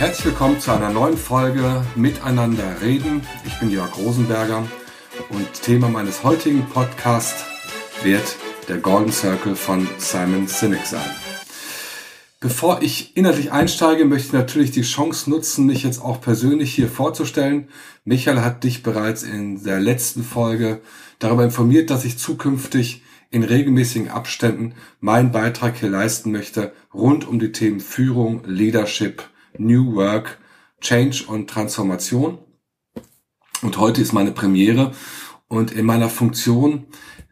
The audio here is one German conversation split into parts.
Herzlich willkommen zu einer neuen Folge Miteinander reden. Ich bin Jörg Rosenberger und Thema meines heutigen Podcasts wird der Golden Circle von Simon Sinek sein. Bevor ich inhaltlich einsteige, möchte ich natürlich die Chance nutzen, mich jetzt auch persönlich hier vorzustellen. Michael hat dich bereits in der letzten Folge darüber informiert, dass ich zukünftig in regelmäßigen Abständen meinen Beitrag hier leisten möchte rund um die Themen Führung, Leadership, New Work, Change und Transformation. Und heute ist meine Premiere und in meiner Funktion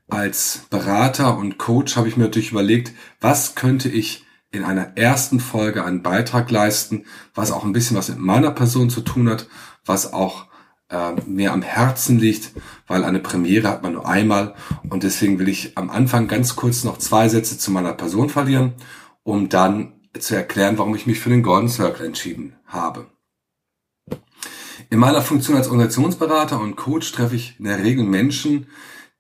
als Berater und Coach habe ich mir natürlich überlegt, was könnte ich in einer ersten Folge einen Beitrag leisten, was auch ein bisschen was mit meiner Person zu tun hat, was auch äh, mir am Herzen liegt, weil eine Premiere hat man nur einmal und deswegen will ich am Anfang ganz kurz noch zwei Sätze zu meiner Person verlieren, um dann zu erklären, warum ich mich für den Golden Circle entschieden habe. In meiner Funktion als Organisationsberater und Coach treffe ich in der Regel Menschen,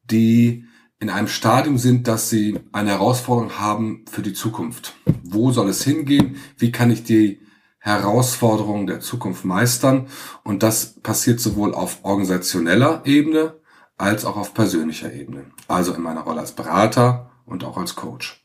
die in einem Stadium sind, dass sie eine Herausforderung haben für die Zukunft. Wo soll es hingehen? Wie kann ich die Herausforderungen der Zukunft meistern? Und das passiert sowohl auf organisationeller Ebene als auch auf persönlicher Ebene. Also in meiner Rolle als Berater und auch als Coach.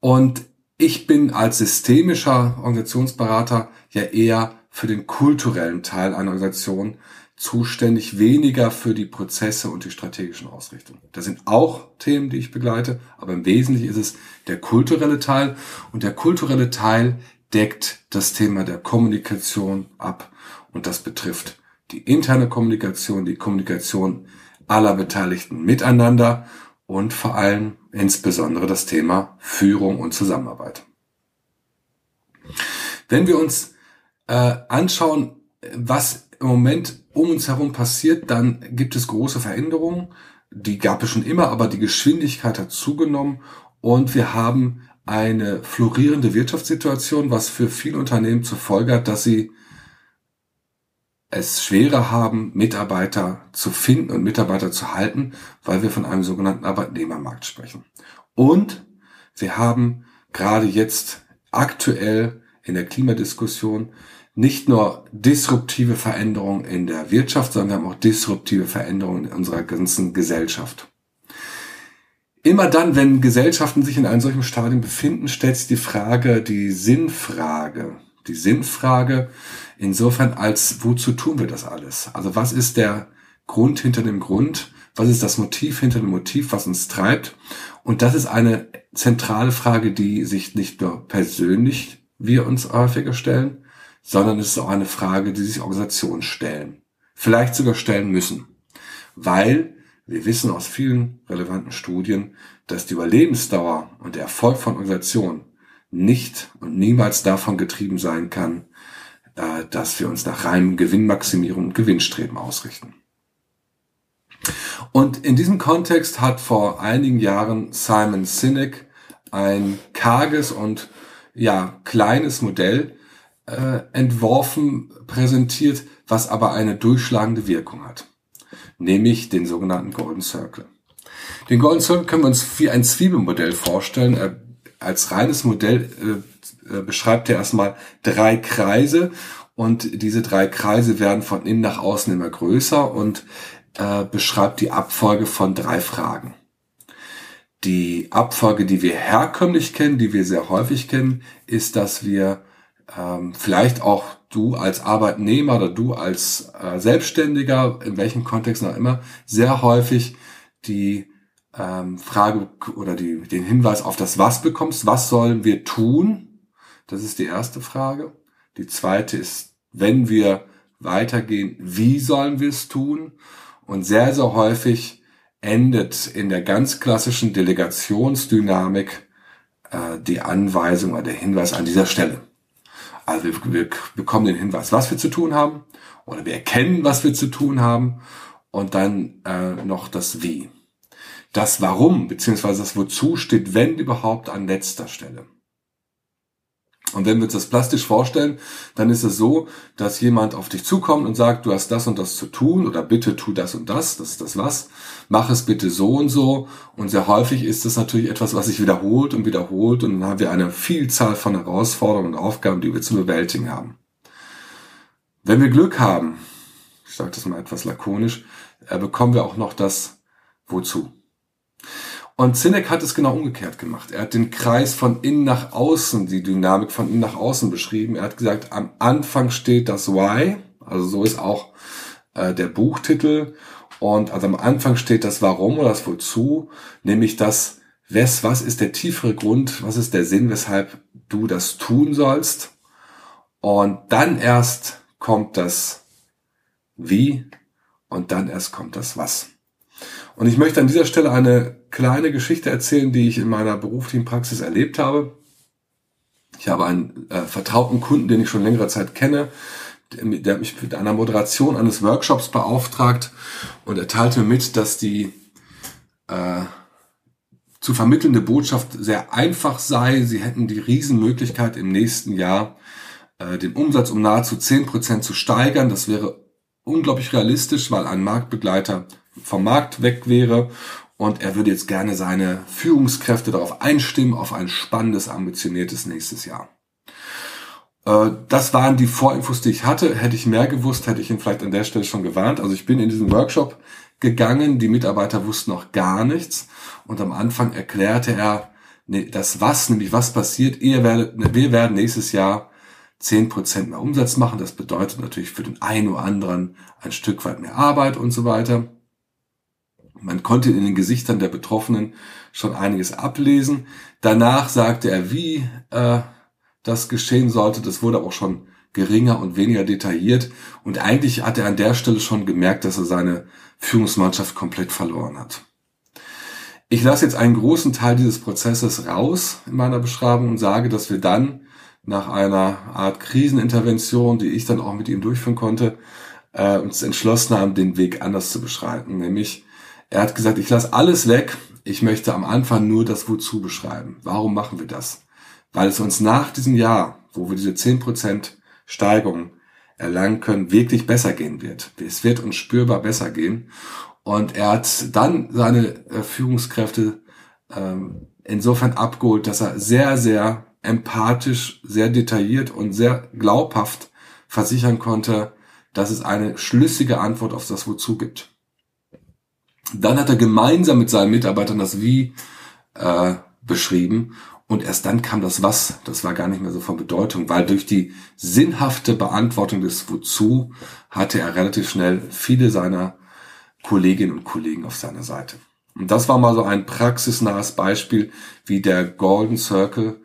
Und ich bin als systemischer Organisationsberater ja eher für den kulturellen Teil einer Organisation zuständig, weniger für die Prozesse und die strategischen Ausrichtungen. Das sind auch Themen, die ich begleite, aber im Wesentlichen ist es der kulturelle Teil und der kulturelle Teil deckt das Thema der Kommunikation ab und das betrifft die interne Kommunikation, die Kommunikation aller Beteiligten miteinander und vor allem insbesondere das Thema Führung und Zusammenarbeit. Wenn wir uns äh, anschauen, was im Moment um uns herum passiert, dann gibt es große Veränderungen. Die gab es schon immer, aber die Geschwindigkeit hat zugenommen und wir haben eine florierende Wirtschaftssituation, was für viele Unternehmen zur Folge hat, dass sie es schwerer haben, Mitarbeiter zu finden und Mitarbeiter zu halten, weil wir von einem sogenannten Arbeitnehmermarkt sprechen. Und wir haben gerade jetzt aktuell in der Klimadiskussion nicht nur disruptive Veränderungen in der Wirtschaft, sondern wir haben auch disruptive Veränderungen in unserer ganzen Gesellschaft. Immer dann, wenn Gesellschaften sich in einem solchen Stadium befinden, stellt sich die Frage, die Sinnfrage. Die Sinnfrage, Insofern als, wozu tun wir das alles? Also was ist der Grund hinter dem Grund? Was ist das Motiv hinter dem Motiv, was uns treibt? Und das ist eine zentrale Frage, die sich nicht nur persönlich wir uns häufiger stellen, sondern es ist auch eine Frage, die sich Organisationen stellen. Vielleicht sogar stellen müssen. Weil wir wissen aus vielen relevanten Studien, dass die Überlebensdauer und der Erfolg von Organisationen nicht und niemals davon getrieben sein kann, äh, dass wir uns nach reinem Gewinnmaximierung und Gewinnstreben ausrichten. Und in diesem Kontext hat vor einigen Jahren Simon Sinek ein karges und ja kleines Modell äh, entworfen, präsentiert, was aber eine durchschlagende Wirkung hat, nämlich den sogenannten Golden Circle. Den Golden Circle können wir uns wie ein Zwiebelmodell vorstellen. Äh, als reines Modell äh, äh, beschreibt er erstmal drei Kreise und diese drei Kreise werden von innen nach außen immer größer und äh, beschreibt die Abfolge von drei Fragen. Die Abfolge, die wir herkömmlich kennen, die wir sehr häufig kennen, ist, dass wir ähm, vielleicht auch du als Arbeitnehmer oder du als äh, Selbstständiger, in welchem Kontext auch immer, sehr häufig die ähm, Frage oder die, den Hinweis auf das Was bekommst. Was sollen wir tun? Das ist die erste Frage. Die zweite ist, wenn wir weitergehen, wie sollen wir es tun? Und sehr, sehr häufig endet in der ganz klassischen Delegationsdynamik äh, die Anweisung oder der Hinweis an dieser Stelle. Also wir, wir bekommen den Hinweis, was wir zu tun haben, oder wir erkennen, was wir zu tun haben, und dann äh, noch das Wie. Das Warum beziehungsweise das Wozu steht, wenn überhaupt, an letzter Stelle. Und wenn wir uns das plastisch vorstellen, dann ist es so, dass jemand auf dich zukommt und sagt, du hast das und das zu tun oder bitte tu das und das, das ist das was, mach es bitte so und so. Und sehr häufig ist das natürlich etwas, was sich wiederholt und wiederholt und dann haben wir eine Vielzahl von Herausforderungen und Aufgaben, die wir zu bewältigen haben. Wenn wir Glück haben, ich sage das mal etwas lakonisch, äh, bekommen wir auch noch das Wozu. Und Sinek hat es genau umgekehrt gemacht. Er hat den Kreis von innen nach außen, die Dynamik von innen nach außen beschrieben. Er hat gesagt, am Anfang steht das Why, also so ist auch äh, der Buchtitel. Und also am Anfang steht das Warum oder das Wozu, nämlich das, was, was ist der tiefere Grund, was ist der Sinn, weshalb du das tun sollst. Und dann erst kommt das Wie und dann erst kommt das Was. Und ich möchte an dieser Stelle eine kleine Geschichte erzählen, die ich in meiner beruflichen Praxis erlebt habe. Ich habe einen äh, vertrauten Kunden, den ich schon längere Zeit kenne, der, der mich mit einer Moderation eines Workshops beauftragt und er teilte mir mit, dass die äh, zu vermittelnde Botschaft sehr einfach sei. Sie hätten die Riesenmöglichkeit im nächsten Jahr äh, den Umsatz um nahezu zehn Prozent zu steigern. Das wäre unglaublich realistisch, weil ein Marktbegleiter vom Markt weg wäre und er würde jetzt gerne seine Führungskräfte darauf einstimmen, auf ein spannendes, ambitioniertes nächstes Jahr. Äh, das waren die Vorinfos, die ich hatte. Hätte ich mehr gewusst, hätte ich ihn vielleicht an der Stelle schon gewarnt. Also ich bin in diesen Workshop gegangen, die Mitarbeiter wussten noch gar nichts und am Anfang erklärte er das was, nämlich was passiert. Ihr werdet, wir werden nächstes Jahr zehn Prozent mehr Umsatz machen. Das bedeutet natürlich für den einen oder anderen ein Stück weit mehr Arbeit und so weiter. Man konnte in den Gesichtern der Betroffenen schon einiges ablesen. Danach sagte er, wie äh, das geschehen sollte. Das wurde auch schon geringer und weniger detailliert. Und eigentlich hat er an der Stelle schon gemerkt, dass er seine Führungsmannschaft komplett verloren hat. Ich lasse jetzt einen großen Teil dieses Prozesses raus in meiner Beschreibung und sage, dass wir dann nach einer Art Krisenintervention, die ich dann auch mit ihm durchführen konnte, äh, uns entschlossen haben, den Weg anders zu beschreiten. Nämlich, er hat gesagt, ich lasse alles weg. Ich möchte am Anfang nur das Wozu beschreiben. Warum machen wir das? Weil es uns nach diesem Jahr, wo wir diese 10% Steigerung erlangen können, wirklich besser gehen wird. Es wird uns spürbar besser gehen. Und er hat dann seine äh, Führungskräfte ähm, insofern abgeholt, dass er sehr, sehr empathisch, sehr detailliert und sehr glaubhaft versichern konnte, dass es eine schlüssige Antwort auf das Wozu gibt. Dann hat er gemeinsam mit seinen Mitarbeitern das Wie äh, beschrieben und erst dann kam das Was. Das war gar nicht mehr so von Bedeutung, weil durch die sinnhafte Beantwortung des Wozu hatte er relativ schnell viele seiner Kolleginnen und Kollegen auf seiner Seite. Und das war mal so ein praxisnahes Beispiel, wie der Golden Circle,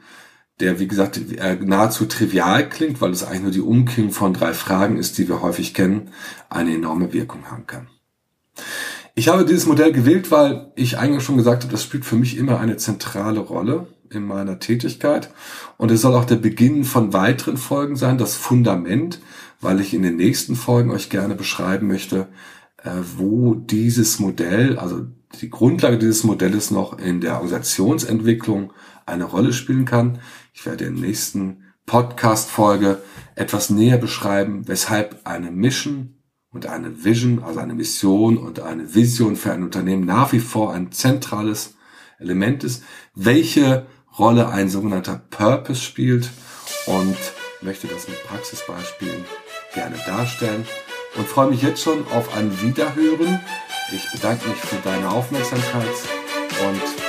der wie gesagt nahezu trivial klingt, weil es eigentlich nur die Umkehrung von drei Fragen ist, die wir häufig kennen, eine enorme Wirkung haben kann. Ich habe dieses Modell gewählt, weil ich eigentlich schon gesagt habe, das spielt für mich immer eine zentrale Rolle in meiner Tätigkeit. Und es soll auch der Beginn von weiteren Folgen sein, das Fundament, weil ich in den nächsten Folgen euch gerne beschreiben möchte, äh, wo dieses Modell, also die Grundlage dieses Modells noch in der Organisationsentwicklung eine Rolle spielen kann. Ich werde in der nächsten Podcast-Folge etwas näher beschreiben, weshalb eine Mission und eine Vision, also eine Mission und eine Vision für ein Unternehmen nach wie vor ein zentrales Element ist, welche Rolle ein sogenannter Purpose spielt und möchte das mit Praxisbeispielen gerne darstellen und freue mich jetzt schon auf ein Wiederhören. Ich bedanke mich für deine Aufmerksamkeit und